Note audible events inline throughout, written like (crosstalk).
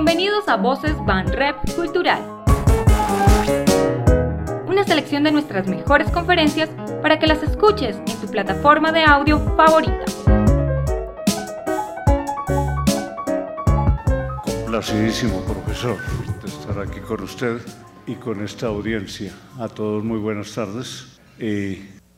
Bienvenidos a Voces Van Rep Cultural. Una selección de nuestras mejores conferencias para que las escuches en tu plataforma de audio favorita. Complacidísimo, profesor, de estar aquí con usted y con esta audiencia. A todos muy buenas tardes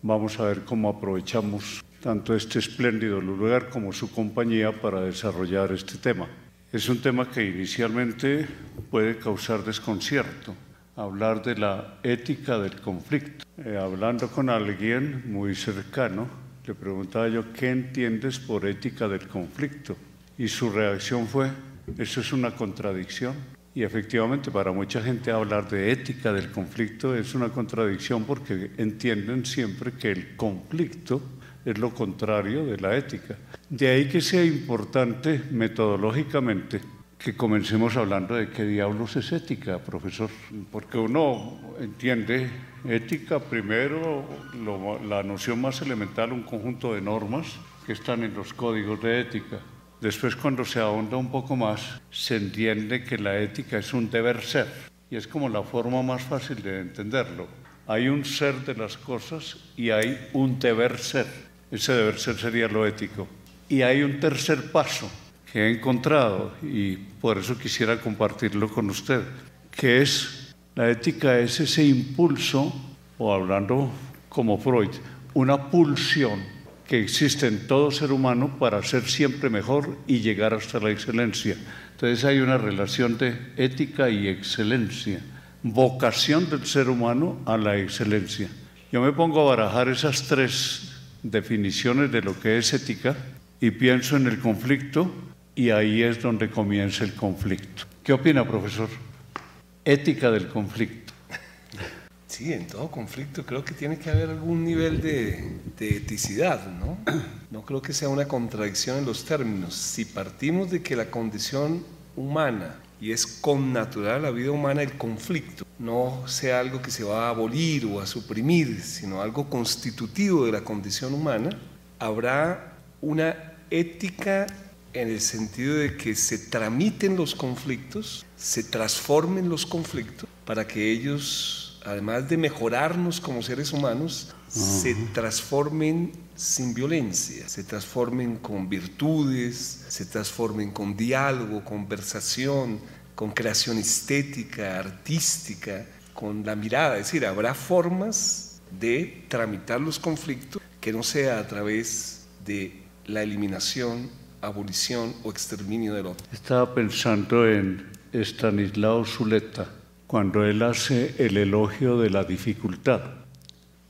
vamos a ver cómo aprovechamos tanto este espléndido lugar como su compañía para desarrollar este tema. Es un tema que inicialmente puede causar desconcierto, hablar de la ética del conflicto. Eh, hablando con alguien muy cercano, le preguntaba yo, ¿qué entiendes por ética del conflicto? Y su reacción fue, eso es una contradicción. Y efectivamente para mucha gente hablar de ética del conflicto es una contradicción porque entienden siempre que el conflicto es lo contrario de la ética. De ahí que sea importante metodológicamente que comencemos hablando de qué diablos es ética, profesor, porque uno entiende ética primero, la noción más elemental, un conjunto de normas que están en los códigos de ética. Después, cuando se ahonda un poco más, se entiende que la ética es un deber ser y es como la forma más fácil de entenderlo. Hay un ser de las cosas y hay un deber ser. Ese deber ser sería lo ético. Y hay un tercer paso que he encontrado y por eso quisiera compartirlo con usted, que es la ética es ese impulso, o hablando como Freud, una pulsión que existe en todo ser humano para ser siempre mejor y llegar hasta la excelencia. Entonces hay una relación de ética y excelencia, vocación del ser humano a la excelencia. Yo me pongo a barajar esas tres definiciones de lo que es ética y pienso en el conflicto y ahí es donde comienza el conflicto. ¿Qué opina, profesor? Ética del conflicto. Sí, en todo conflicto creo que tiene que haber algún nivel de, de, eticidad, ¿no? No creo que sea una contradicción en los términos. Si partimos de que la condición humana y es con natural la vida humana el conflicto, no sea algo que se va a abolir o a suprimir, sino algo constitutivo de la condición humana, habrá una ética en el sentido de que se tramiten los conflictos, se transformen los conflictos para que ellos, además de mejorarnos como seres humanos, se transformen sin violencia, se transformen con virtudes, se transformen con diálogo, conversación, con creación estética, artística, con la mirada. Es decir, habrá formas de tramitar los conflictos que no sea a través de la eliminación, abolición o exterminio del otro. Estaba pensando en Stanislao Zuleta cuando él hace el elogio de la dificultad.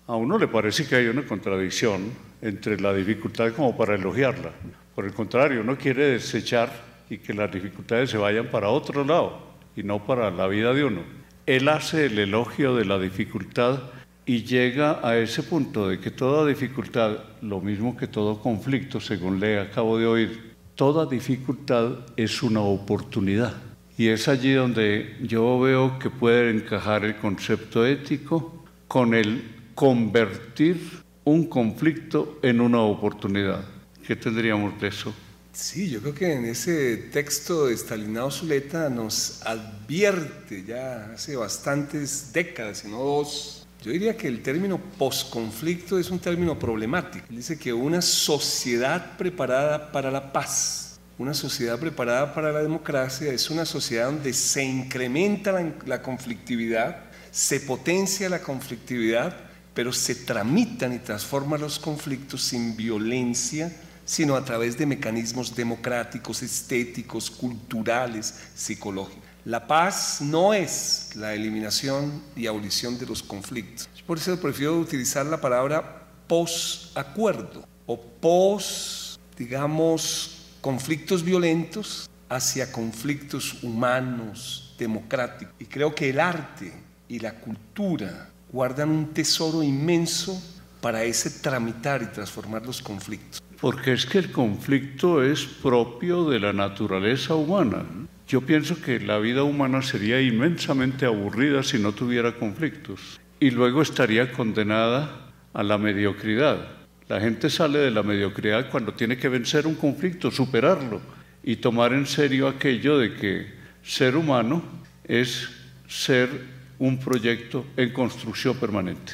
A uno le parece que hay una contradicción entre la dificultad como para elogiarla. Por el contrario, uno quiere desechar y que las dificultades se vayan para otro lado y no para la vida de uno. Él hace el elogio de la dificultad y llega a ese punto de que toda dificultad, lo mismo que todo conflicto, según le acabo de oír, toda dificultad es una oportunidad. Y es allí donde yo veo que puede encajar el concepto ético con el convertir un conflicto en una oportunidad. ¿Qué tendríamos de eso? Sí, yo creo que en ese texto de Stalinado Zuleta nos advierte ya hace bastantes décadas, si no dos, yo diría que el término posconflicto es un término problemático. dice que una sociedad preparada para la paz, una sociedad preparada para la democracia, es una sociedad donde se incrementa la, la conflictividad, se potencia la conflictividad, pero se tramitan y transforman los conflictos sin violencia, sino a través de mecanismos democráticos, estéticos, culturales, psicológicos. La paz no es la eliminación y abolición de los conflictos. Por eso prefiero utilizar la palabra posacuerdo o pos, digamos, conflictos violentos hacia conflictos humanos, democráticos. Y creo que el arte y la cultura guardan un tesoro inmenso para ese tramitar y transformar los conflictos. Porque es que el conflicto es propio de la naturaleza humana. Yo pienso que la vida humana sería inmensamente aburrida si no tuviera conflictos y luego estaría condenada a la mediocridad. La gente sale de la mediocridad cuando tiene que vencer un conflicto, superarlo y tomar en serio aquello de que ser humano es ser un proyecto en construcción permanente.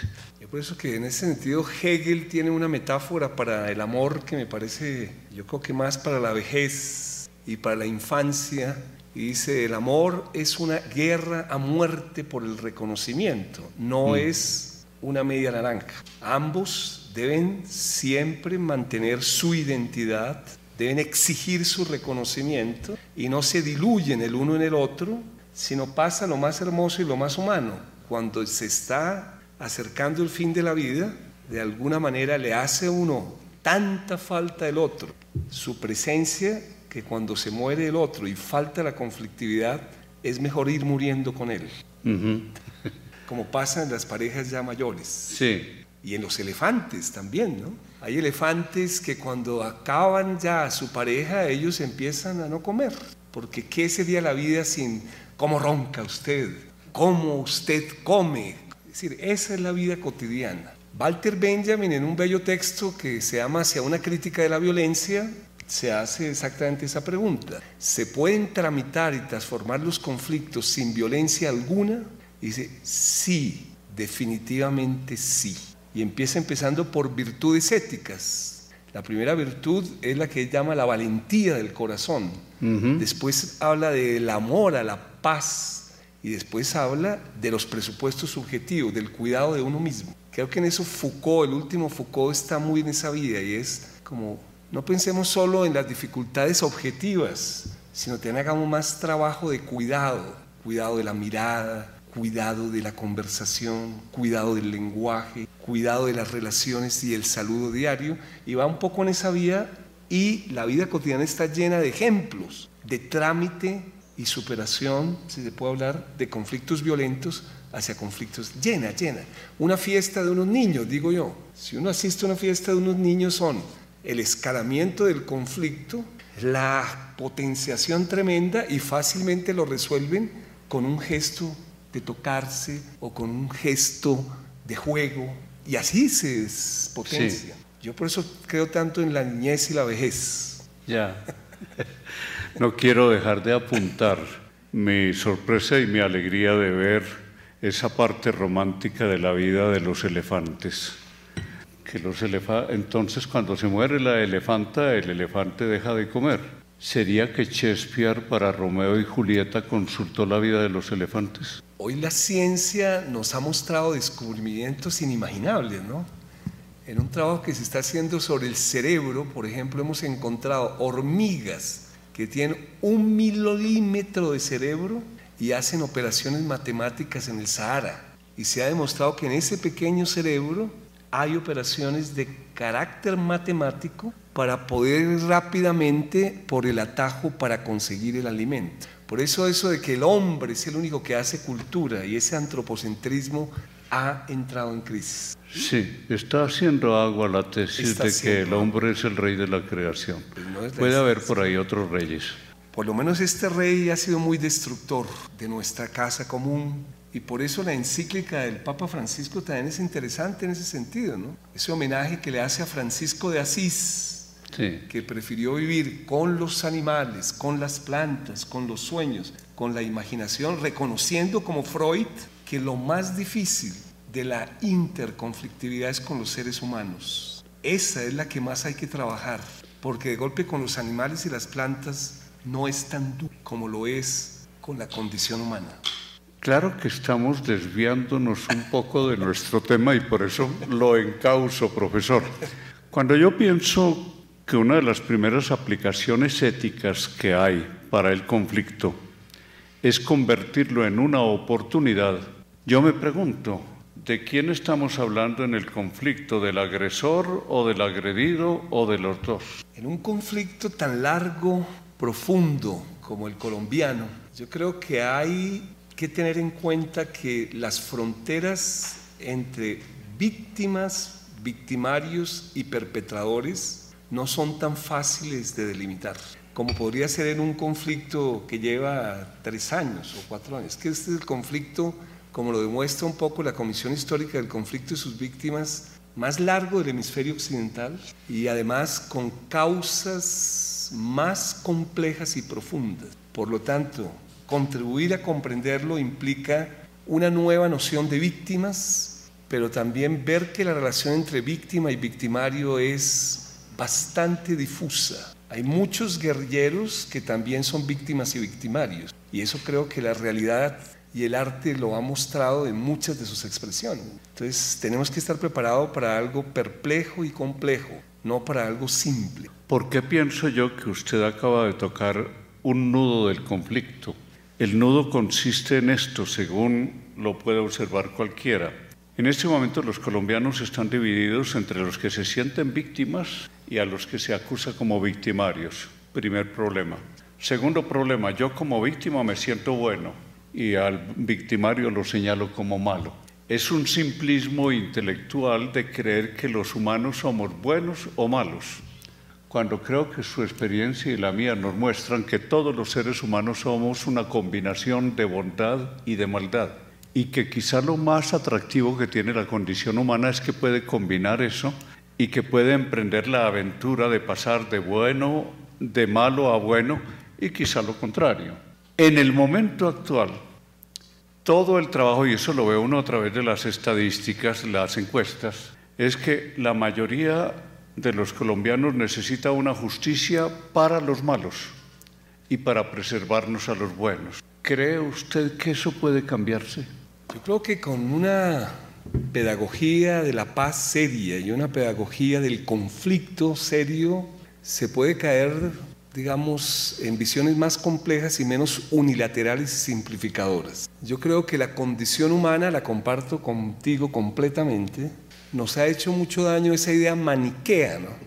Por eso que en ese sentido Hegel tiene una metáfora para el amor que me parece, yo creo que más para la vejez y para la infancia. Y dice, el amor es una guerra a muerte por el reconocimiento, no mm. es una media naranja. Ambos deben siempre mantener su identidad, deben exigir su reconocimiento y no se diluyen el uno en el otro, sino pasa lo más hermoso y lo más humano. Cuando se está acercando el fin de la vida, de alguna manera le hace a uno tanta falta el otro, su presencia, que cuando se muere el otro y falta la conflictividad, es mejor ir muriendo con él. Como pasa en las parejas ya mayores. Sí. Y en los elefantes también, ¿no? Hay elefantes que cuando acaban ya su pareja, ellos empiezan a no comer. Porque ¿qué sería la vida sin cómo ronca usted? ¿Cómo usted come? decir, esa es la vida cotidiana. Walter Benjamin, en un bello texto que se llama Hacia una crítica de la violencia, se hace exactamente esa pregunta. ¿Se pueden tramitar y transformar los conflictos sin violencia alguna? dice, sí, definitivamente sí. Y empieza empezando por virtudes éticas. La primera virtud es la que él llama la valentía del corazón. Después habla del amor a la y después habla de los presupuestos subjetivos, del cuidado de uno mismo. Creo que en eso Foucault, el último Foucault, está muy en esa vida y es como, no pensemos solo en las dificultades objetivas, sino que hagamos más trabajo de cuidado, cuidado de la mirada, cuidado de la conversación, cuidado del lenguaje, cuidado de las relaciones y el saludo diario, y va un poco en esa vía y la vida cotidiana está llena de ejemplos de trámite y superación, si se puede hablar, de conflictos violentos hacia conflictos llena, llena. Una fiesta de unos niños, digo yo. Si uno asiste a una fiesta de unos niños son el escalamiento del conflicto, la potenciación tremenda y fácilmente lo resuelven con un gesto de tocarse o con un gesto de juego y así se potencia. Yo por eso creo tanto en la niñez y la vejez. Ya. (laughs) No quiero dejar de apuntar mi sorpresa y mi alegría de ver esa parte romántica de la vida de los elefantes. Que los Entonces, cuando se muere la elefanta, el elefante deja de comer. ¿Sería que Shakespeare para Romeo y Julieta consultó la vida de los elefantes? Hoy la ciencia nos ha mostrado descubrimientos inimaginables, ¿no? En un trabajo que se está haciendo sobre el cerebro, por ejemplo, hemos encontrado hormigas que tienen un milímetro de cerebro y hacen operaciones matemáticas en el Sahara. Y se ha demostrado que en ese pequeño cerebro hay operaciones de carácter matemático para poder ir rápidamente por el atajo para conseguir el alimento. Por eso eso de que el hombre es el único que hace cultura y ese antropocentrismo ha entrado en crisis. Sí, está haciendo agua la tesis de que el hombre es el rey de la creación. Pues Puede haber por ahí otros reyes. Por lo menos este rey ha sido muy destructor de nuestra casa común y por eso la encíclica del Papa Francisco también es interesante en ese sentido, ¿no? Ese homenaje que le hace a Francisco de Asís, que prefirió vivir con los animales, con las plantas, con los sueños, con la imaginación, reconociendo como Freud que lo más difícil de la interconflictividad es con los seres humanos. Esa es la que más hay que trabajar, porque de golpe con los animales y las plantas no es tan duro como lo es con la condición humana. Claro que estamos desviándonos un poco de nuestro tema y por eso lo encauso, profesor. Cuando yo pienso que una de las primeras aplicaciones éticas que hay para el conflicto es convertirlo en una oportunidad, yo me pregunto, ¿de quién estamos hablando en el conflicto? ¿Del agresor o del agredido o de los dos? En un conflicto tan largo, profundo como el colombiano, yo creo que hay que tener en cuenta que las fronteras entre víctimas, victimarios y perpetradores no son tan fáciles de delimitar como podría ser en un conflicto que lleva tres años o cuatro años, que este es el conflicto como lo demuestra un poco la Comisión Histórica del Conflicto y sus víctimas, más largo del hemisferio occidental y además con causas más complejas y profundas. Por lo tanto, Contribuir a comprenderlo implica una nueva noción de víctimas, pero también ver que la relación entre víctima y victimario es bastante difusa. Hay muchos guerrilleros que también son víctimas y victimarios, y eso creo que la realidad y el arte lo ha mostrado en muchas de sus expresiones. Entonces tenemos que estar preparados para algo perplejo y complejo, no para algo simple. ¿Por qué pienso yo que usted acaba de tocar un nudo del conflicto? El nudo consiste en esto, según lo puede observar cualquiera. En este momento los colombianos están divididos entre los que se sienten víctimas y a los que se acusa como victimarios. Primer problema. Segundo problema, yo como víctima me siento bueno y al victimario lo señalo como malo. Es un simplismo intelectual de creer que los humanos somos buenos o malos, cuando creo que su experiencia y la mía nos muestran que todos los seres humanos somos una combinación de bondad y de maldad, y que quizá lo más atractivo que tiene la condición humana es que puede combinar eso y que puede emprender la aventura de pasar de bueno, de malo a bueno, y quizá lo contrario. En el momento actual, todo el trabajo, y eso lo ve uno a través de las estadísticas, las encuestas, es que la mayoría de los colombianos necesita una justicia para los malos y para preservarnos a los buenos. ¿Cree usted que eso puede cambiarse? Yo creo que con una pedagogía de la paz seria y una pedagogía del conflicto serio se puede caer, digamos, en visiones más complejas y menos unilaterales y simplificadoras. Yo creo que la condición humana, la comparto contigo completamente, nos ha hecho mucho daño esa idea maniquea, ¿no?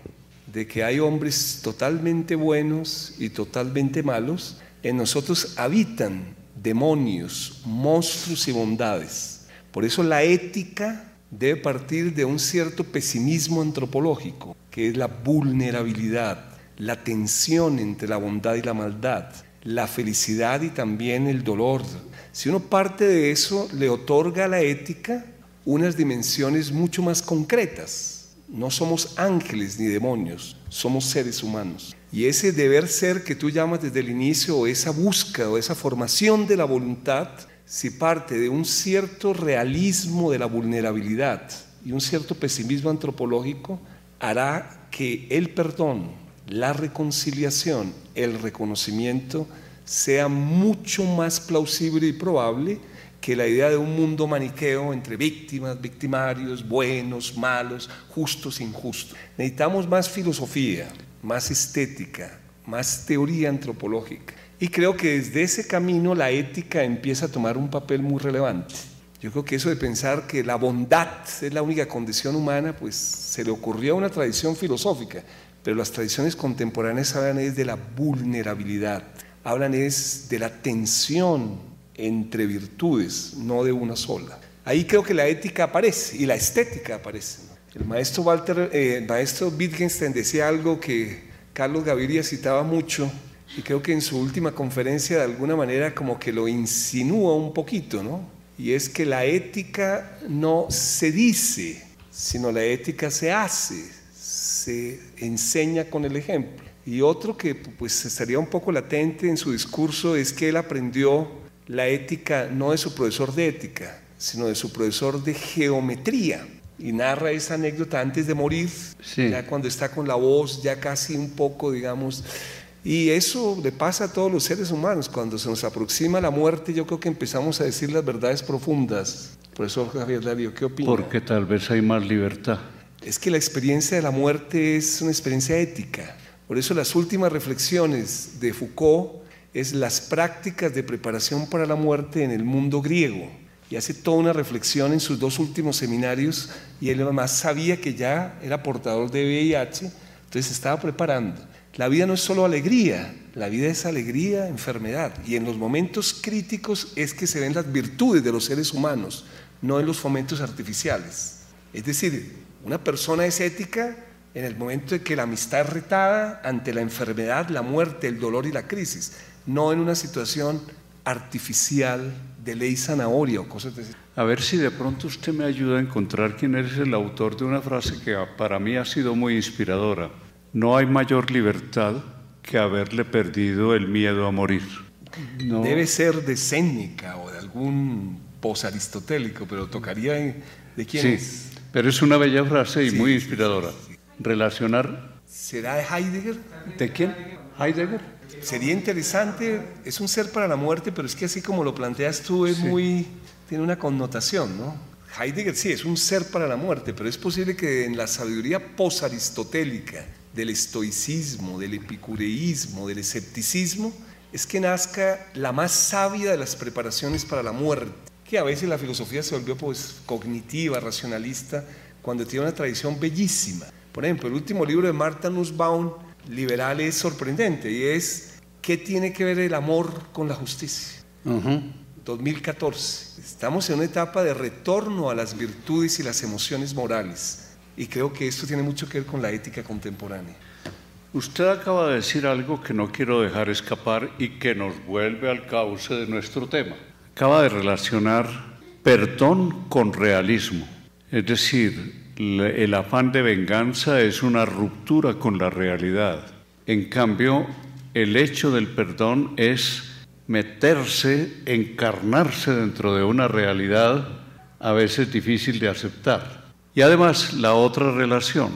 de que hay hombres totalmente buenos y totalmente malos. En nosotros habitan demonios, monstruos y bondades. Por eso la ética debe partir de un cierto pesimismo antropológico, que es la vulnerabilidad, la tensión entre la bondad y la maldad, la felicidad y también el dolor. Si uno parte de eso, le otorga la ética unas dimensiones mucho más concretas. No somos ángeles ni demonios, somos seres humanos. Y ese deber ser que tú llamas desde el inicio, o esa búsqueda, o esa formación de la voluntad, si parte de un cierto realismo de la vulnerabilidad y un cierto pesimismo antropológico, hará que el perdón, la reconciliación, el reconocimiento sea mucho más plausible y probable que la idea de un mundo maniqueo entre víctimas, victimarios, buenos, malos, justos, injustos. Necesitamos más filosofía, más estética, más teoría antropológica. Y creo que desde ese camino la ética empieza a tomar un papel muy relevante. Yo creo que eso de pensar que la bondad es la única condición humana, pues se le ocurrió a una tradición filosófica, pero las tradiciones contemporáneas hablan es de la vulnerabilidad, hablan es de la tensión entre virtudes, no de una sola. Ahí creo que la ética aparece y la estética aparece. El maestro Walter, eh, maestro Wittgenstein decía algo que Carlos Gaviria citaba mucho y creo que en su última conferencia de alguna manera como que lo insinúa un poquito, ¿no? Y es que la ética no se dice, sino la ética se hace, se enseña con el ejemplo. Y otro que pues estaría un poco latente en su discurso es que él aprendió la ética no de su profesor de ética, sino de su profesor de geometría. Y narra esa anécdota antes de morir, ya cuando está con la voz ya casi un poco, digamos. Y eso le pasa a todos los seres humanos. Cuando se nos aproxima la muerte, yo creo que empezamos a decir las verdades profundas. Profesor Javier Darío, ¿qué opina? Porque tal vez hay más libertad. Es que la experiencia de la muerte es una experiencia ética. Por eso las últimas reflexiones de Foucault es las prácticas de preparación para la muerte en el mundo griego. Y hace toda una reflexión en sus dos últimos seminarios y él además sabía que ya era portador de VIH, entonces se estaba preparando. La vida no es solo alegría, la vida es alegría, enfermedad. Y en los momentos críticos es que se ven las virtudes de los seres humanos, no en los fomentos artificiales. Es decir, una persona es ética en el momento de que la amistad es retada ante la enfermedad, la muerte, el dolor y la crisis no en una situación artificial de ley zanahoria o cosas de A ver si de pronto usted me ayuda a encontrar quién es el autor de una frase que para mí ha sido muy inspiradora. No hay mayor libertad que haberle perdido el miedo a morir. Debe ser de Séneca o de algún posaristotélico, pero tocaría de quién sí, Pero es una bella frase y muy inspiradora. Relacionar. ¿Será de Heidegger? ¿De quién? ¿Heidegger? Sería interesante, es un ser para la muerte, pero es que así como lo planteas tú, es muy. tiene una connotación, ¿no? Heidegger sí, es un ser para la muerte, pero es posible que en la sabiduría posaristotélica del estoicismo, del epicureísmo, del escepticismo, es que nazca la más sabia de las preparaciones para la muerte, que a veces la filosofía se volvió pues cognitiva, racionalista, cuando tiene una tradición bellísima. Por ejemplo, el último libro de Marta Nussbaum, Liberal, es sorprendente y es ¿qué tiene que ver el amor con la justicia? 2014. Estamos en una etapa de retorno a las virtudes y las emociones morales y creo que esto tiene mucho que ver con la ética contemporánea. Usted acaba de decir algo que no quiero dejar escapar y que nos vuelve al cauce de nuestro tema. Acaba de relacionar perdón con realismo. Es decir, el afán de venganza es una ruptura con la realidad. En cambio, el hecho del perdón es meterse, encarnarse dentro de una realidad a veces difícil de aceptar. Y además la otra relación,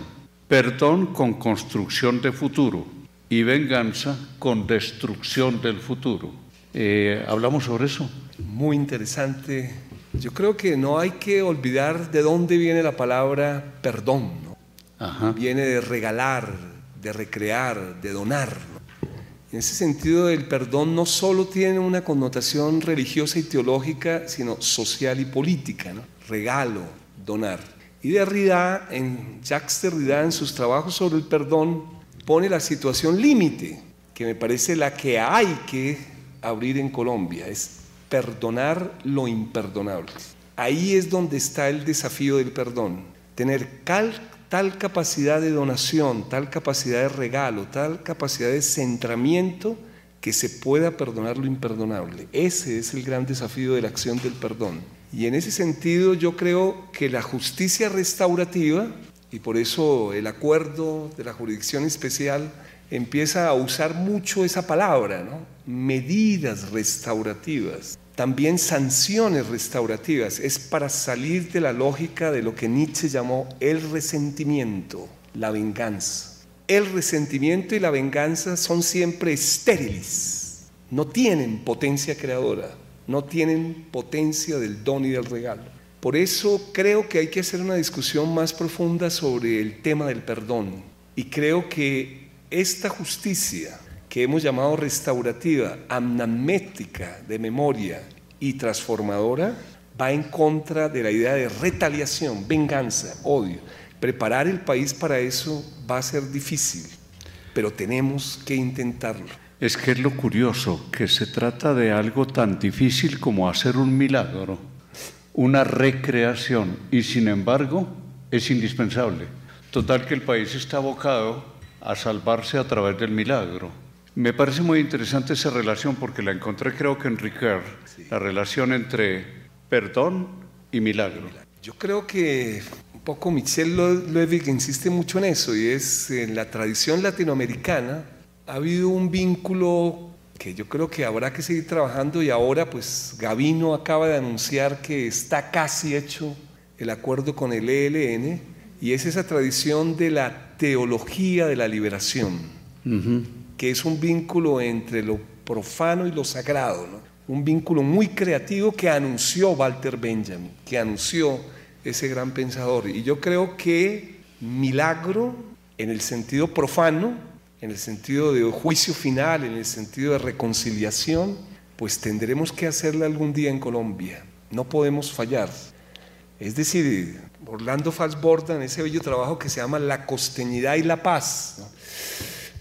perdón con construcción de futuro y venganza con destrucción del futuro. Eh, ¿Hablamos sobre eso? Muy interesante. Yo creo que no hay que olvidar de dónde viene la palabra perdón. Viene de regalar, de recrear, de donar. En ese sentido, el perdón no solo tiene una connotación religiosa y teológica, sino social y política. Regalo, donar. Y Derrida, en Jacques Derrida, en sus trabajos sobre el perdón, pone la situación límite, que me parece la que hay que abrir en Colombia, es perdonar lo imperdonable. Ahí es donde está el desafío del perdón, tener tal capacidad de donación, tal capacidad de regalo, tal capacidad de centramiento que se pueda perdonar lo imperdonable. Ese es el gran desafío de la acción del perdón. Y en ese sentido yo creo que la justicia restaurativa, y por eso el acuerdo de la jurisdicción especial empieza a usar mucho esa palabra, ¿no? medidas restaurativas, también sanciones restaurativas, es para salir de la lógica de lo que Nietzsche llamó el resentimiento, la venganza. El resentimiento y la venganza son siempre estériles, no tienen potencia creadora no tienen potencia del don y del regalo. Por eso creo que hay que hacer una discusión más profunda sobre el tema del perdón. Y creo que esta justicia que hemos llamado restaurativa, amnamética de memoria y transformadora, va en contra de la idea de retaliación, venganza, odio. Preparar el país para eso va a ser difícil, pero tenemos que intentarlo. Es que es lo curioso, que se trata de algo tan difícil como hacer un milagro, una recreación, y sin embargo es indispensable. Total que el país está abocado a salvarse a través del milagro. Me parece muy interesante esa relación porque la encontré creo que en Ricard, la relación entre perdón y milagro. Yo creo que un poco Michel Levy insiste mucho en eso y es en la tradición latinoamericana ha habido un vínculo que yo creo que habrá que seguir trabajando y ahora pues Gavino acaba de anunciar que está casi hecho el acuerdo con el ELN y es esa tradición de la teología de la liberación, que es un vínculo entre lo profano y lo sagrado, un vínculo muy creativo que anunció Walter Benjamin, que anunció ese gran pensador. Y yo creo que milagro en el sentido profano, en el sentido de juicio final, en el sentido de reconciliación, pues tendremos que hacerla algún día en Colombia. No podemos fallar. Es decir, Orlando Falsborda en ese bello trabajo que se llama La costeñidad y la paz.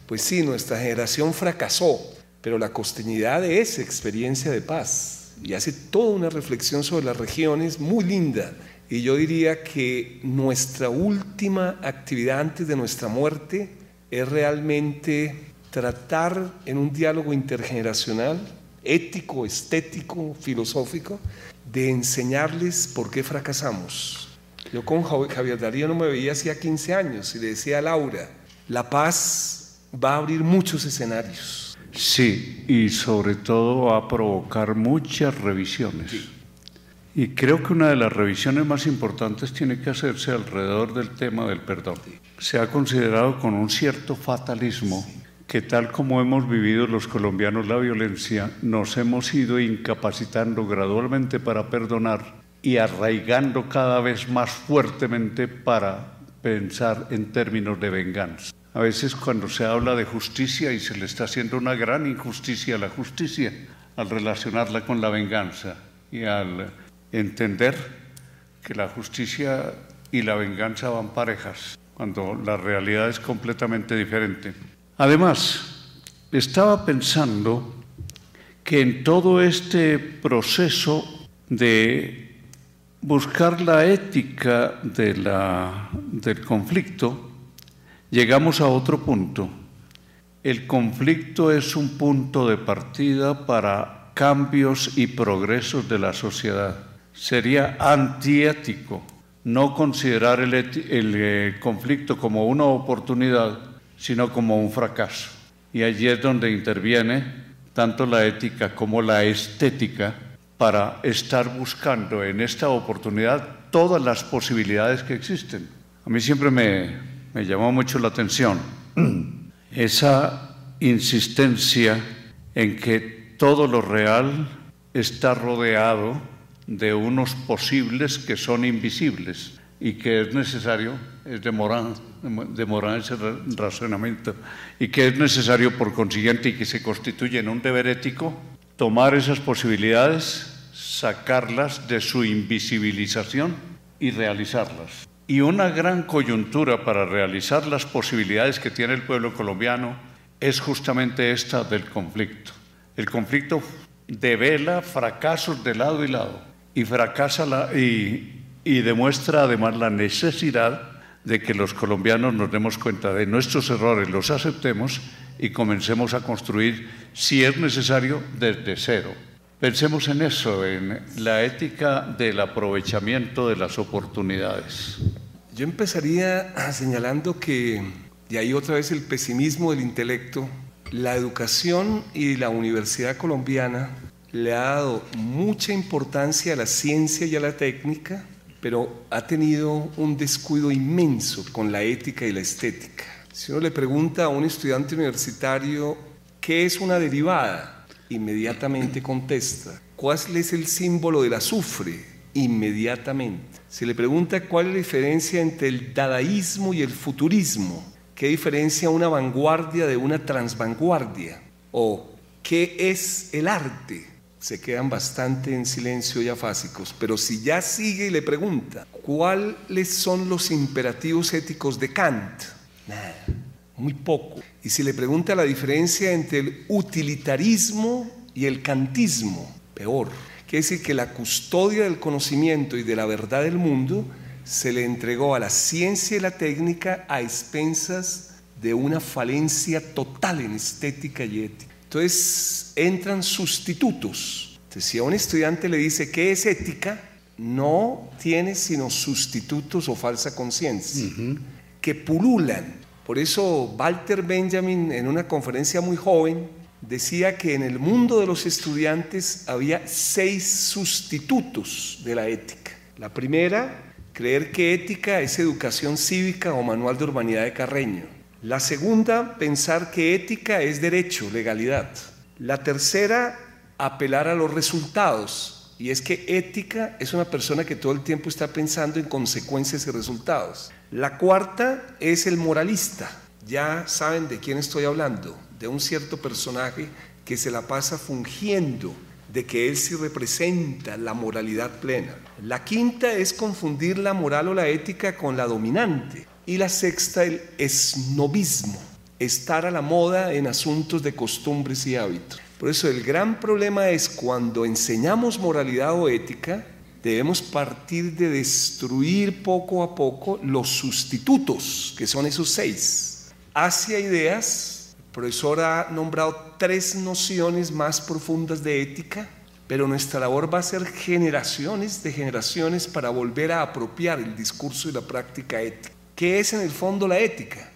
Pues sí, nuestra generación fracasó, pero la costeñidad es experiencia de paz y hace toda una reflexión sobre las regiones muy linda. Y yo diría que nuestra última actividad antes de nuestra muerte es realmente tratar en un diálogo intergeneracional, ético, estético, filosófico, de enseñarles por qué fracasamos. Yo con Javier Darío no me veía hacía 15 años y le decía a Laura, la paz va a abrir muchos escenarios. Sí, y sobre todo va a provocar muchas revisiones. Y creo que una de las revisiones más importantes tiene que hacerse alrededor del tema del perdón. Se ha considerado con un cierto fatalismo que tal como hemos vivido los colombianos la violencia, nos hemos ido incapacitando gradualmente para perdonar y arraigando cada vez más fuertemente para pensar en términos de venganza. A veces cuando se habla de justicia y se le está haciendo una gran injusticia a la justicia al relacionarla con la venganza y al entender que la justicia y la venganza van parejas, cuando la realidad es completamente diferente. Además, estaba pensando que en todo este proceso de buscar la ética del conflicto, llegamos a otro punto. El conflicto es un punto de partida para cambios y progresos de la sociedad. Sería antiético no considerar el, eh, conflicto como una oportunidad, sino como un fracaso. Y allí es donde interviene tanto la ética como la estética para estar buscando en esta oportunidad todas las posibilidades que existen. A mí siempre me, me llamó mucho la atención esa insistencia en que todo lo real está rodeado de unos posibles que son invisibles y que es necesario, es demorar, demorar ese razonamiento, y que es necesario por consiguiente y que se constituye en un deber ético, tomar esas posibilidades, sacarlas de su invisibilización y realizarlas. Y una gran coyuntura para realizar las posibilidades que tiene el pueblo colombiano es justamente esta del conflicto. El conflicto devela fracasos de lado y lado y fracasa la, y, y demuestra además la necesidad de que los colombianos nos demos cuenta de nuestros errores, los aceptemos y comencemos a construir, si es necesario, desde cero. Pensemos en eso, en la ética del aprovechamiento de las oportunidades. Yo empezaría (clears throat) señalando que, y ahí otra vez el pesimismo del intelecto, la educación y la universidad colombiana le ha dado mucha importancia a la ciencia y a la técnica, pero ha tenido un descuido inmenso con la ética y la estética. Si uno le pregunta a un estudiante universitario qué es una derivada, inmediatamente contesta. ¿Cuál es el símbolo del azufre? Inmediatamente. Se le pregunta cuál es la diferencia entre el dadaísmo y el futurismo. ¿Qué diferencia una vanguardia de una transvanguardia? ¿O qué es el arte? Se quedan bastante en silencio y afásicos. Pero si ya sigue y le pregunta, ¿cuáles son los imperativos éticos de Kant? Nada muy poco. Y si le pregunta la diferencia entre el utilitarismo y el kantismo, peor. Quiere decir que la custodia del conocimiento y de la verdad del mundo se le entregó a la ciencia y la técnica a expensas de una falencia total en estética y ética. Entonces entran sustitutos. si a un estudiante le dice qué es ética, no tiene sino sustitutos o falsa conciencia, que pululan por eso Walter Benjamin en una conferencia muy joven decía que en el mundo de los estudiantes había seis sustitutos de la ética. La primera, creer que ética es educación cívica o manual de urbanidad de Carreño. La segunda, pensar que ética es derecho, legalidad. La tercera, apelar a los resultados. Y es que ética es una persona que todo el tiempo está pensando en consecuencias y resultados. La cuarta es el moralista. Ya saben de quién estoy hablando, de un cierto personaje que se la pasa fungiendo de que él sí representa la moralidad plena. La quinta es confundir la moral o la ética con la dominante. Y la sexta, el esnovismo, estar a la moda en asuntos de costumbres y hábitos. Por eso el gran problema es cuando enseñamos moralidad o ética, debemos partir de destruir poco a poco los sustitutos, que son esos seis. Hacia ideas, profesor ha nombrado tres nociones más profundas de ética, pero nuestra labor va a ser generaciones de generaciones para volver a apropiar el discurso y la práctica ética. ¿Qué es en el fondo la ética?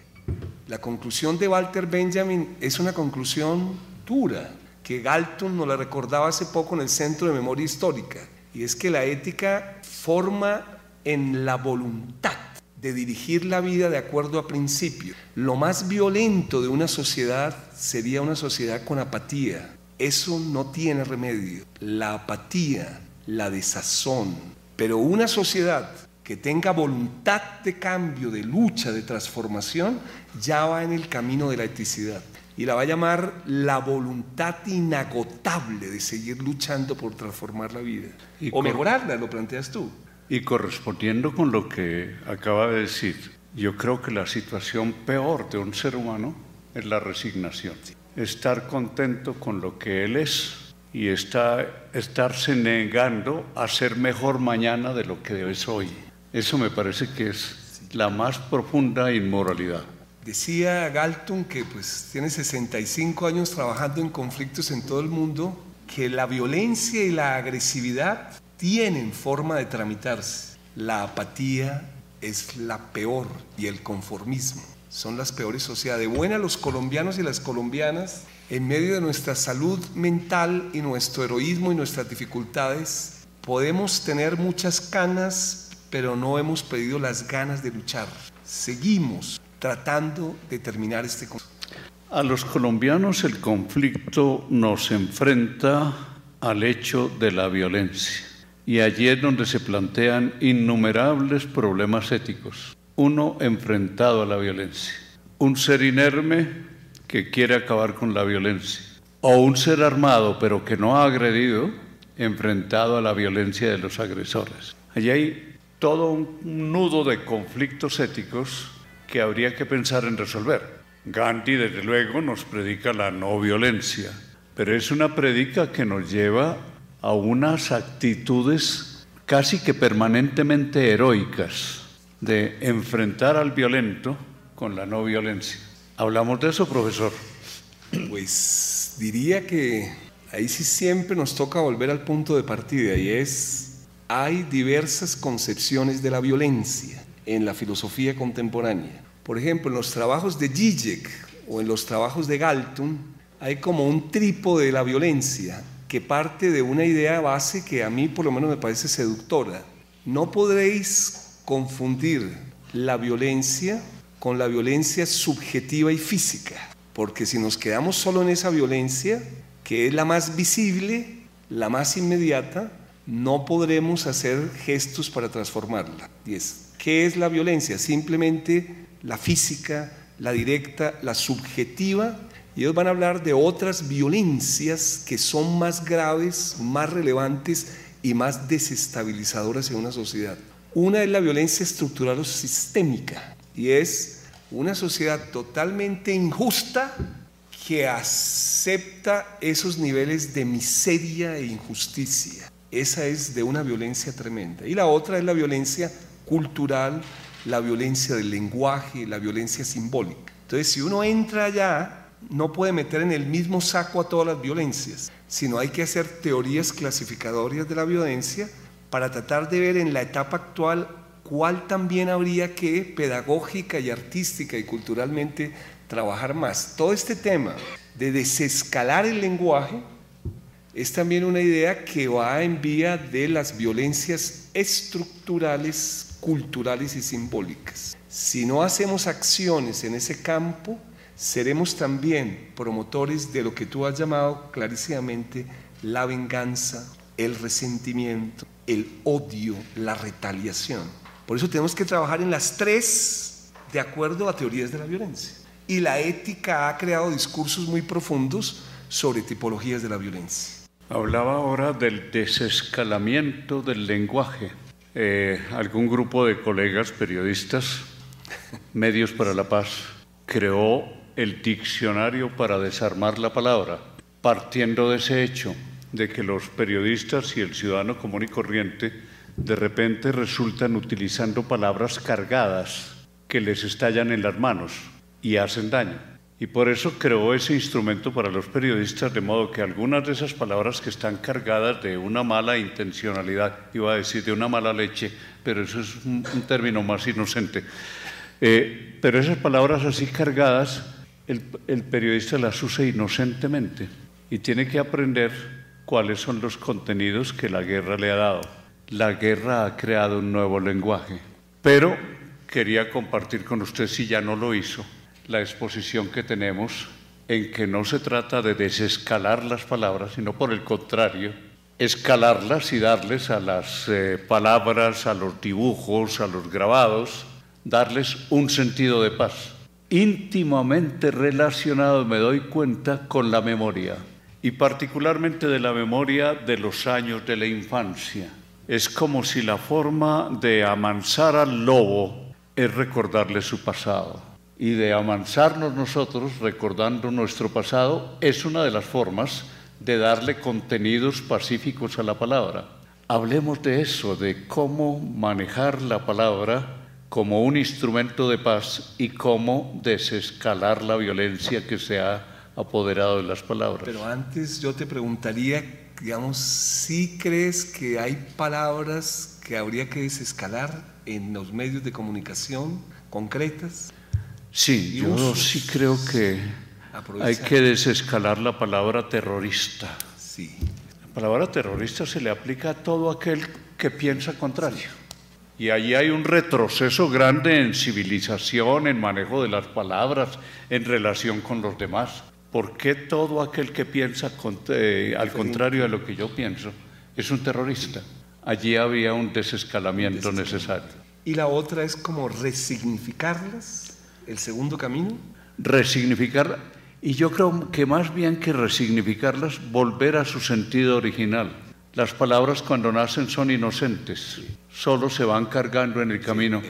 La conclusión de Walter Benjamin es una conclusión cultura, que Galton nos la recordaba hace poco en el Centro de Memoria Histórica, y es que la ética forma en la voluntad de dirigir la vida de acuerdo a principios. Lo más violento de una sociedad sería una sociedad con apatía. Eso no tiene remedio. La apatía, la desazón. Pero una sociedad que tenga voluntad de cambio, de lucha, de transformación, ya va en el camino de la eticidad. Y la va a llamar la voluntad inagotable de seguir luchando por transformar la vida. o mejorarla, lo planteas tú. Y correspondiendo con lo que acaba de decir, yo creo que la situación peor de un ser humano es la resignación. Estar contento con lo que él es y está, estarse negando a ser mejor mañana de lo que es hoy. Eso me parece que es la más profunda inmoralidad. Decía Galton, que pues tiene 65 años trabajando en conflictos en todo el mundo, que la violencia y la agresividad tienen forma de tramitarse. La apatía es la peor y el conformismo son las peores sociedades. De buena los colombianos y las colombianas, en medio de nuestra salud mental y nuestro heroísmo y nuestras dificultades, podemos tener muchas canas, pero no hemos pedido las ganas de luchar. Seguimos tratando de terminar este conflicto. A los colombianos el conflicto nos enfrenta al hecho de la violencia. Y allí es donde se plantean innumerables problemas éticos. Uno enfrentado a la violencia. Un ser inerme que quiere acabar con la violencia. O un ser armado pero que no ha agredido enfrentado a la violencia de los agresores. Allí hay todo un nudo de conflictos éticos que habría que pensar en resolver. Gandhi, desde luego, nos predica la no violencia, pero es una predica que nos lleva a unas actitudes casi que permanentemente heroicas de enfrentar al violento con la no violencia. ¿Hablamos de eso, profesor? Pues diría que ahí sí siempre nos toca volver al punto de partida y es, hay diversas concepciones de la violencia en la filosofía contemporánea. Por ejemplo, en los trabajos de Zizek o en los trabajos de Galton hay como un trípode de la violencia que parte de una idea base que a mí por lo menos me parece seductora. No podréis confundir la violencia con la violencia subjetiva y física, porque si nos quedamos solo en esa violencia, que es la más visible, la más inmediata, no podremos hacer gestos para transformarla. ¿qué es la violencia? Simplemente la física, la directa, la subjetiva y ellos van a hablar de otras violencias que son más graves, más relevantes y más desestabilizadoras en una sociedad. Una es la violencia estructural o sistémica y es una sociedad totalmente injusta que acepta esos niveles de miseria e injusticia. Esa es de una violencia tremenda. Y la otra es la violencia cultural, la violencia del lenguaje, la violencia simbólica. Entonces, si uno entra allá, no puede meter en el mismo saco a todas las violencias, sino hay que hacer teorías clasificatorias de la violencia para tratar de ver en la etapa actual cuál también habría que pedagógica y artística y culturalmente trabajar más. Todo este tema de desescalar el lenguaje es también una idea que va en vía de las violencias estructurales, culturales y simbólicas. Si no hacemos acciones en ese campo, seremos también promotores de lo que tú has llamado clarísimamente la venganza, el resentimiento, el odio, la retaliación. Por eso tenemos que trabajar en las tres de acuerdo a teorías de la violencia. Y la ética ha creado discursos muy profundos sobre tipologías de la violencia. Hablaba ahora del desescalamiento del lenguaje. Eh, algún grupo de colegas periodistas, (laughs) Medios para la Paz, creó el diccionario para desarmar la palabra, partiendo de ese hecho de que los periodistas y el ciudadano común y corriente de repente resultan utilizando palabras cargadas que les estallan en las manos y hacen daño. Y por eso creó ese instrumento para los periodistas, de modo que algunas de esas palabras que están cargadas de una mala intencionalidad, iba a decir de una mala leche, pero eso es un, término más inocente, eh, pero esas palabras así cargadas el, periodista las usa inocentemente y tiene que aprender cuáles son los contenidos que la guerra le ha dado. La guerra ha creado un nuevo lenguaje, pero quería compartir con usted, si ya no lo hizo, la exposición que tenemos en que no se trata de desescalar las palabras, sino por el contrario, escalarlas y darles a las eh, palabras, a los dibujos, a los grabados, darles un sentido de paz, íntimamente relacionado, me doy cuenta, con la memoria, y particularmente de la memoria de los años de la infancia. Es como si la forma de amansar al lobo es recordarle su pasado. Y de amansarnos nosotros recordando nuestro pasado es una de las formas de darle contenidos pacíficos a la palabra. Hablemos de eso, de cómo manejar la palabra como un instrumento de paz y cómo desescalar la violencia que se ha apoderado de las palabras. Pero antes yo te preguntaría, digamos, si crees que hay palabras que habría que desescalar en los medios de comunicación concretas? Sí, yo sí creo que hay que desescalar la palabra terrorista. Sí. La palabra terrorista se le aplica a todo aquel que piensa contrario. Y allí hay un retroceso grande en civilización, en manejo de las palabras, en relación con los demás. ¿Por qué todo aquel que piensa eh, al contrario de lo que yo pienso es un terrorista? Allí había un desescalamiento necesario. Y la otra es como resignificarlas, el segundo camino. Resignificar, y yo creo que más bien que resignificarlas, volver a su sentido original. Las palabras cuando nacen son inocentes, solo se van cargando en el camino,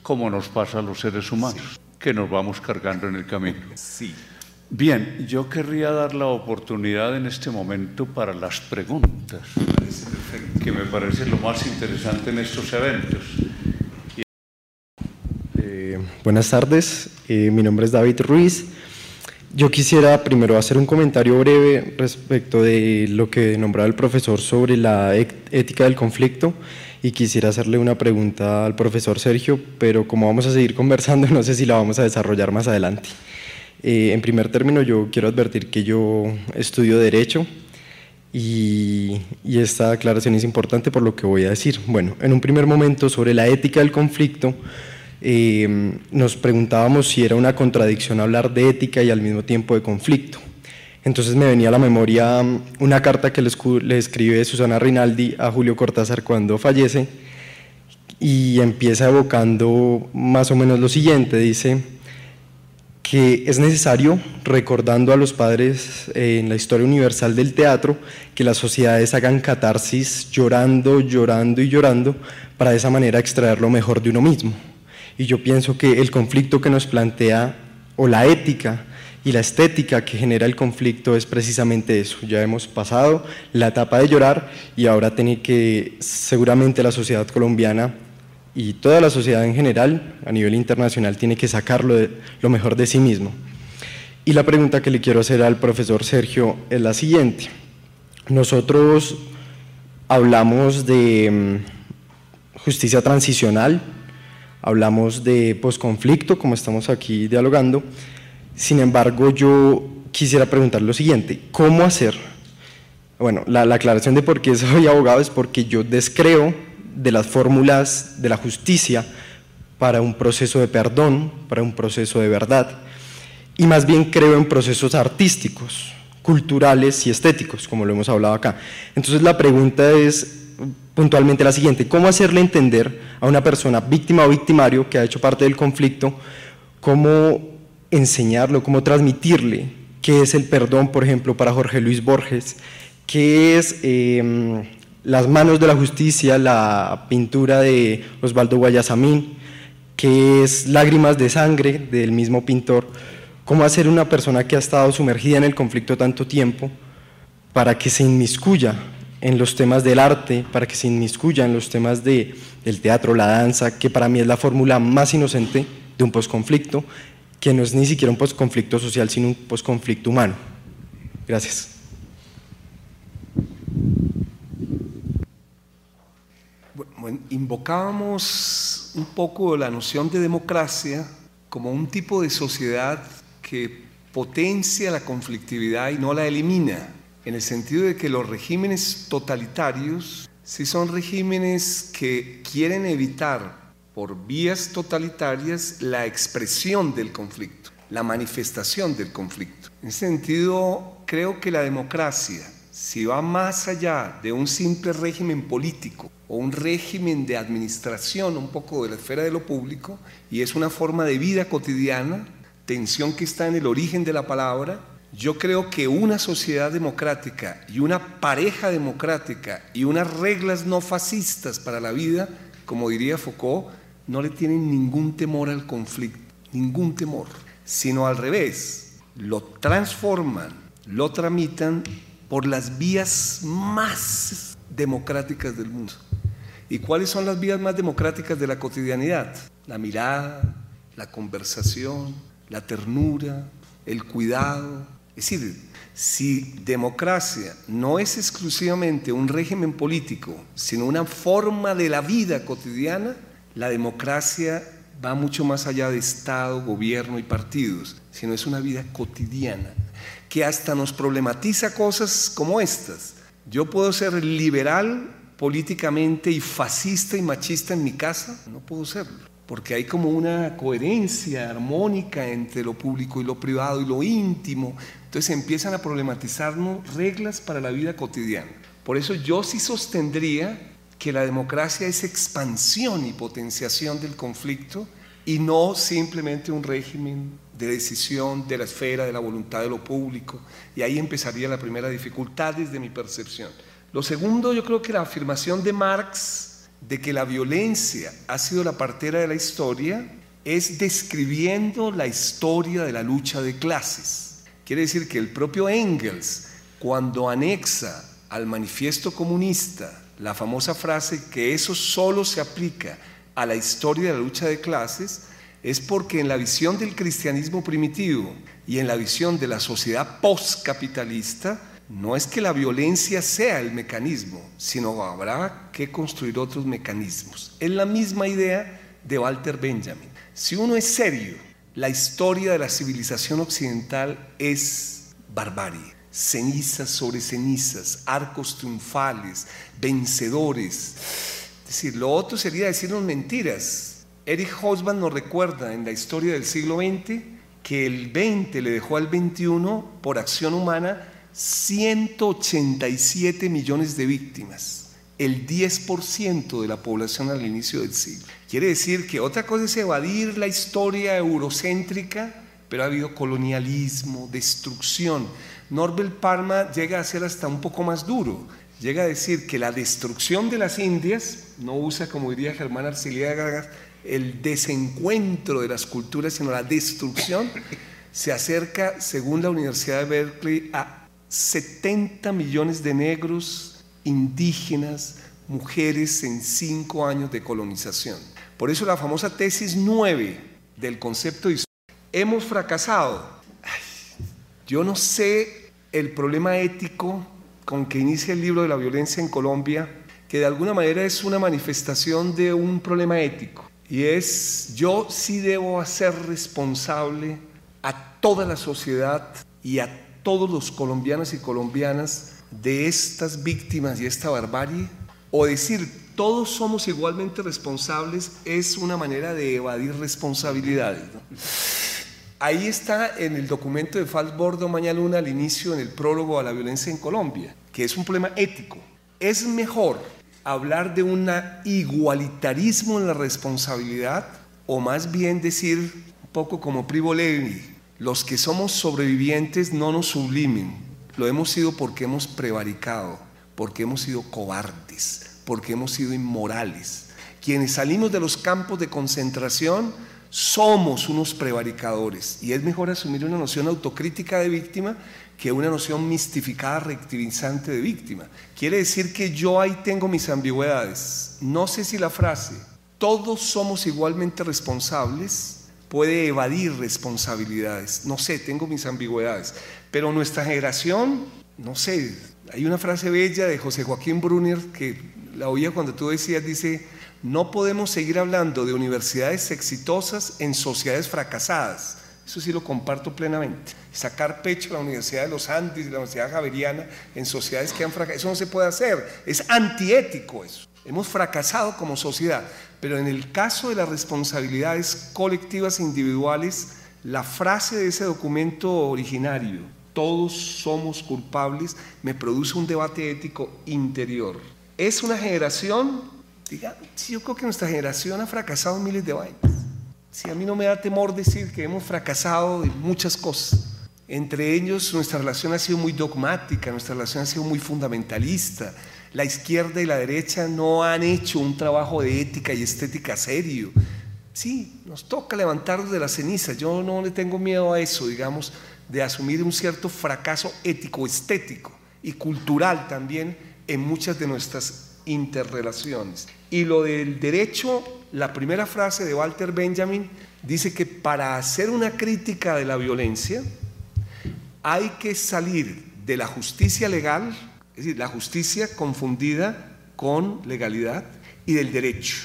como nos pasa a los seres humanos, que nos vamos cargando en el camino. Sí. Bien, yo querría dar la oportunidad en este momento para las preguntas, que me parece lo más interesante en estos eventos. Eh, buenas tardes, eh, mi nombre es David Ruiz. Yo quisiera primero hacer un comentario breve respecto de lo que nombraba el profesor sobre la ética del conflicto y quisiera hacerle una pregunta al profesor Sergio, pero como vamos a seguir conversando, (laughs) no sé si la vamos a desarrollar más adelante. Eh, en primer término, yo quiero advertir que yo estudio Derecho y, y, esta aclaración es importante por lo que voy a decir. Bueno, en un primer momento, sobre la ética del conflicto, eh, nos preguntábamos si era una contradicción hablar de ética y al mismo tiempo de conflicto. Entonces me venía a la memoria una carta que le, le escribe Susana Rinaldi a Julio Cortázar cuando fallece y empieza evocando más o menos lo siguiente, dice que es necesario, recordando a los padres eh, en la historia universal del teatro, que las sociedades hagan catarsis llorando, llorando y llorando, para de esa manera extraer lo mejor de uno mismo. Y yo pienso que el conflicto que nos plantea, o la ética y la estética que genera el conflicto es precisamente eso. Ya hemos pasado la etapa de llorar y ahora tiene que, seguramente la sociedad colombiana y toda la sociedad en general, a nivel internacional, tiene que sacarlo de, lo mejor de sí mismo. Y la pregunta que le quiero hacer al profesor Sergio es la siguiente. Nosotros hablamos de mm, justicia transicional, hablamos de posconflicto, como estamos aquí dialogando. Sin embargo, yo quisiera preguntar lo siguiente, ¿cómo hacer? Bueno, la, la aclaración de por qué soy (laughs) abogado es porque yo descreo de las fórmulas de la justicia para un proceso de perdón, para un proceso de verdad, y más bien creo en procesos artísticos, culturales y estéticos, como lo hemos hablado acá. Entonces la pregunta es puntualmente la siguiente, ¿cómo hacerle entender a una persona víctima o victimario que ha hecho parte del conflicto, cómo enseñarlo, cómo transmitirle qué es el perdón, por ejemplo, para Jorge Luis Borges, qué es... Eh, las manos de la justicia, la pintura de Osvaldo Guayasamín, que es Lágrimas de sangre del mismo pintor, cómo hacer una persona que ha estado sumergida en el conflicto tanto tiempo para que se inmiscuya en los temas del arte, para que se inmiscuya en los temas de, del teatro, la danza, que para mí es la fórmula más inocente de un posconflicto, que no es ni siquiera un posconflicto social, sino un posconflicto humano. Gracias. invocábamos un poco la noción de democracia como un tipo de sociedad que potencia la conflictividad y no la elimina, en el sentido de que los regímenes totalitarios sí son regímenes que quieren evitar por vías totalitarias la expresión del conflicto, la manifestación del conflicto. En ese sentido, creo que la democracia, si va más allá de un simple régimen político o un régimen de administración un poco de la esfera de lo público, y es una forma de vida cotidiana, tensión que está en el origen de la palabra, yo creo que una sociedad democrática y una pareja democrática y unas reglas no fascistas para la vida, como diría Foucault, no le tienen ningún temor al conflicto, ningún temor, sino al revés, lo transforman, lo tramitan por las vías más democráticas del mundo. ¿Y cuáles son las vías más democráticas de la cotidianidad? La mirada, la conversación, la ternura, el cuidado. Es decir, si democracia no es exclusivamente un régimen político, sino una forma de la vida cotidiana, la democracia va mucho más allá de Estado, gobierno y partidos, sino es una vida cotidiana, que hasta nos problematiza cosas como estas. Yo puedo ser liberal políticamente y fascista y machista en mi casa, no puedo serlo porque hay como una coherencia armónica entre lo público y lo privado y lo íntimo. Entonces empiezan a problematizarnos reglas para la vida cotidiana. Por eso yo sí sostendría que la democracia es expansión y potenciación del conflicto y no simplemente un régimen de decisión de la esfera de la voluntad de lo público. Y ahí empezaría la primera dificultad desde mi percepción. Lo segundo, yo creo que la afirmación de Marx de que la violencia ha sido la partera de la historia es describiendo la historia de la lucha de clases. Quiere decir que el propio Engels, cuando anexa al manifiesto comunista la famosa frase que eso solo se aplica a la historia de la lucha de clases, es porque en la visión del cristianismo primitivo y en la visión de la sociedad postcapitalista, no es que la violencia sea el mecanismo, sino habrá que construir otros mecanismos. Es la misma idea de Walter Benjamin. Si uno es serio, la historia de la civilización occidental es barbarie. Cenizas sobre cenizas, arcos triunfales, vencedores. Es decir, lo otro sería decirnos mentiras. Eric Hobsbawm nos recuerda en la historia del siglo XX que el 20 le dejó al 21 por acción humana 187 millones de víctimas, el 10% de la población al inicio del siglo. Quiere decir que otra cosa es evadir la historia eurocéntrica, pero ha habido colonialismo, destrucción. Norbert Parma llega a ser hasta un poco más duro. Llega a decir que la destrucción de las Indias, no usa como diría Germán Arciliaga el desencuentro de las culturas, sino la destrucción, se acerca, según la Universidad de Berkeley, a 70 millones de negros, indígenas, mujeres en cinco años de colonización. Por eso la famosa tesis 9 del concepto de hemos fracasado. yo no sé el problema ético con que inicia el libro de la violencia en Colombia, que de alguna manera es una manifestación de un problema ético. Y es, yo sí debo hacer responsable a toda la sociedad y a todos los colombianos y colombianas de estas víctimas y esta barbarie? O decir, todos somos igualmente responsables es una manera de evadir responsabilidades. Ahí está en el documento de Falsbordo Mañaluna al inicio, en el prólogo a la violencia en Colombia, que es un problema ético. Es mejor hablar de un igualitarismo en la responsabilidad o más bien decir, un poco como Privo Levi, los que somos sobrevivientes no nos sublimen, lo hemos sido porque hemos prevaricado, porque hemos sido cobardes, porque hemos sido inmorales. Quienes salimos de los campos de concentración somos unos prevaricadores y es mejor asumir una noción autocrítica de víctima que una noción mistificada, reactivizante de víctima. Quiere decir que yo ahí tengo mis ambigüedades. No sé si la frase, todos somos igualmente responsables, puede evadir responsabilidades. No sé, tengo mis ambigüedades. Pero nuestra generación, no sé, hay una frase bella de José Joaquín Brunner que la oía cuando tú decías, dice, no podemos seguir hablando de universidades exitosas en sociedades fracasadas. Eso sí lo comparto plenamente. Sacar pecho a la Universidad de los Andes y la Universidad Javeriana en sociedades que han fracasado, eso no se puede hacer. Es antiético eso. Hemos fracasado como sociedad. Pero en el caso de las responsabilidades colectivas e individuales, la frase de ese documento originario, todos somos culpables, me produce un debate ético interior. Es una generación, diga, yo creo que nuestra generación ha fracasado en miles de vainas. Si a mí no me da temor decir que hemos fracasado en muchas cosas. Entre ellos, nuestra relación ha sido muy dogmática, nuestra relación ha sido muy fundamentalista. La izquierda y la derecha no han hecho un trabajo de ética y estética serio. Sí, nos toca levantarnos de la ceniza. Yo no le tengo miedo a eso, digamos, de asumir un cierto fracaso ético, estético y cultural también en muchas de nuestras interrelaciones. Y lo del derecho la primera frase de Walter Benjamin dice que para hacer una crítica de la violencia hay que salir de la justicia legal, es decir, la justicia confundida con legalidad y del derecho.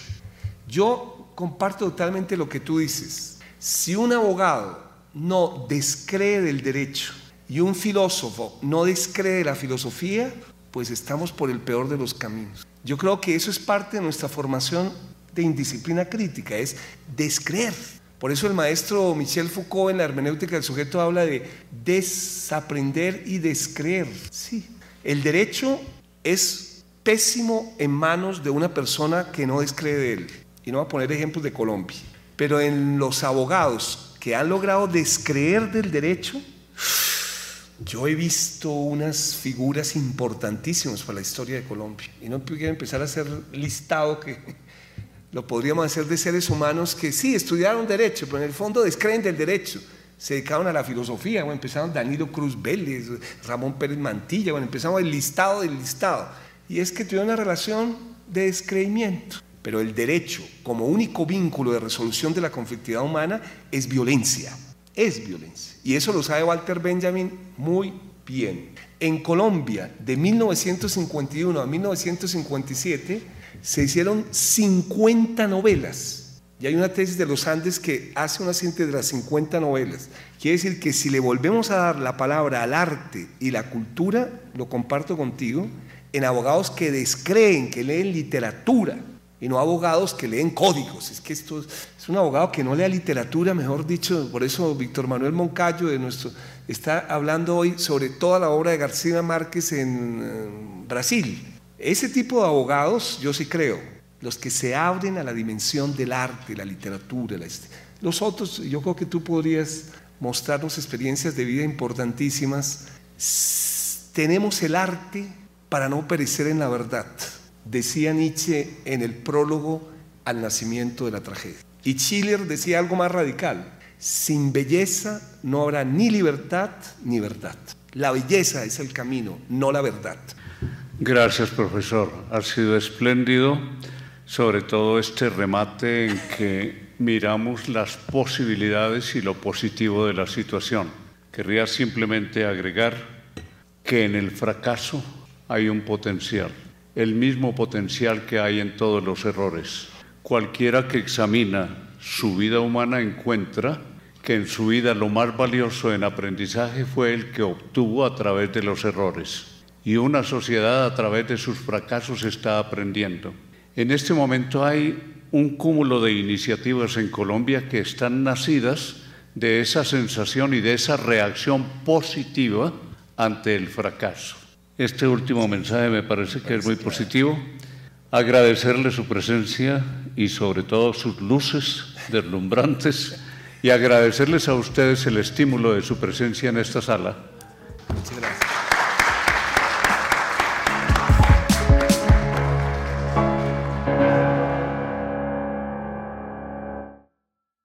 Yo comparto totalmente lo que tú dices. Si un abogado no descree del derecho y un filósofo no descree de la filosofía, pues estamos por el peor de los caminos. Yo creo que eso es parte de nuestra formación de indisciplina crítica, es descreer. Por eso el maestro Michel Foucault en la hermenéutica del sujeto habla de desaprender y descreer. Sí, el derecho es pésimo en manos de una persona que no descree de él. Y no voy a poner ejemplos de Colombia. Pero en los abogados que han logrado descreer del derecho, yo he visto unas figuras importantísimas para la historia de Colombia. Y no quiero empezar a hacer listado que (laughs) lo podríamos hacer de seres humanos que sí, estudiaron derecho, pero en el fondo descreen del derecho. Se dedicaron a la filosofía, bueno, empezaron Danilo Cruz Vélez, Ramón Pérez Mantilla, bueno, empezamos el listado del listado. Y es que tuvieron una relación de descreimiento. Pero el derecho, como único vínculo de resolución de la conflictividad humana, es violencia. Es violencia. Y eso lo sabe Walter Benjamin muy bien. En Colombia, de 1951 a 1957, se hicieron 50 novelas. Y hay una tesis de los Andes que hace una síntesis de las 50 novelas. Quiere decir que si le volvemos a dar la palabra al arte y la cultura, lo comparto contigo, en abogados que descreen, que leen literatura, y no abogados que leen códigos. Es que esto es un abogado que no lea literatura, mejor dicho, por eso Víctor Manuel Moncayo de nuestro, está hablando hoy sobre toda la obra de García Márquez en eh, Brasil. Ese tipo de abogados, yo sí creo, los que se abren a la dimensión del arte, la literatura, los otros, yo creo que tú podrías mostrarnos experiencias de vida importantísimas. Tenemos el arte para no perecer en la verdad, decía Nietzsche en el prólogo al nacimiento de la tragedia. Y Schiller decía algo más radical, sin belleza no habrá ni libertad ni verdad. La belleza es el camino, no la verdad. Gracias, profesor. Ha sido espléndido, sobre todo este remate en que miramos las posibilidades y lo positivo de la situación. Querría simplemente agregar que en el fracaso hay un potencial, el mismo potencial que hay en todos los errores. Cualquiera que examina su vida humana encuentra que en su vida lo más valioso en aprendizaje fue el que obtuvo a través de los errores y una sociedad a través de sus fracasos está aprendiendo. En este momento hay un cúmulo de iniciativas en Colombia que están nacidas de esa sensación y de esa reacción positiva ante el fracaso. Este último mensaje me parece que es muy positivo. Agradecerle su presencia y sobre todo sus luces deslumbrantes y agradecerles a ustedes el estímulo de su presencia en esta sala. Muchas gracias.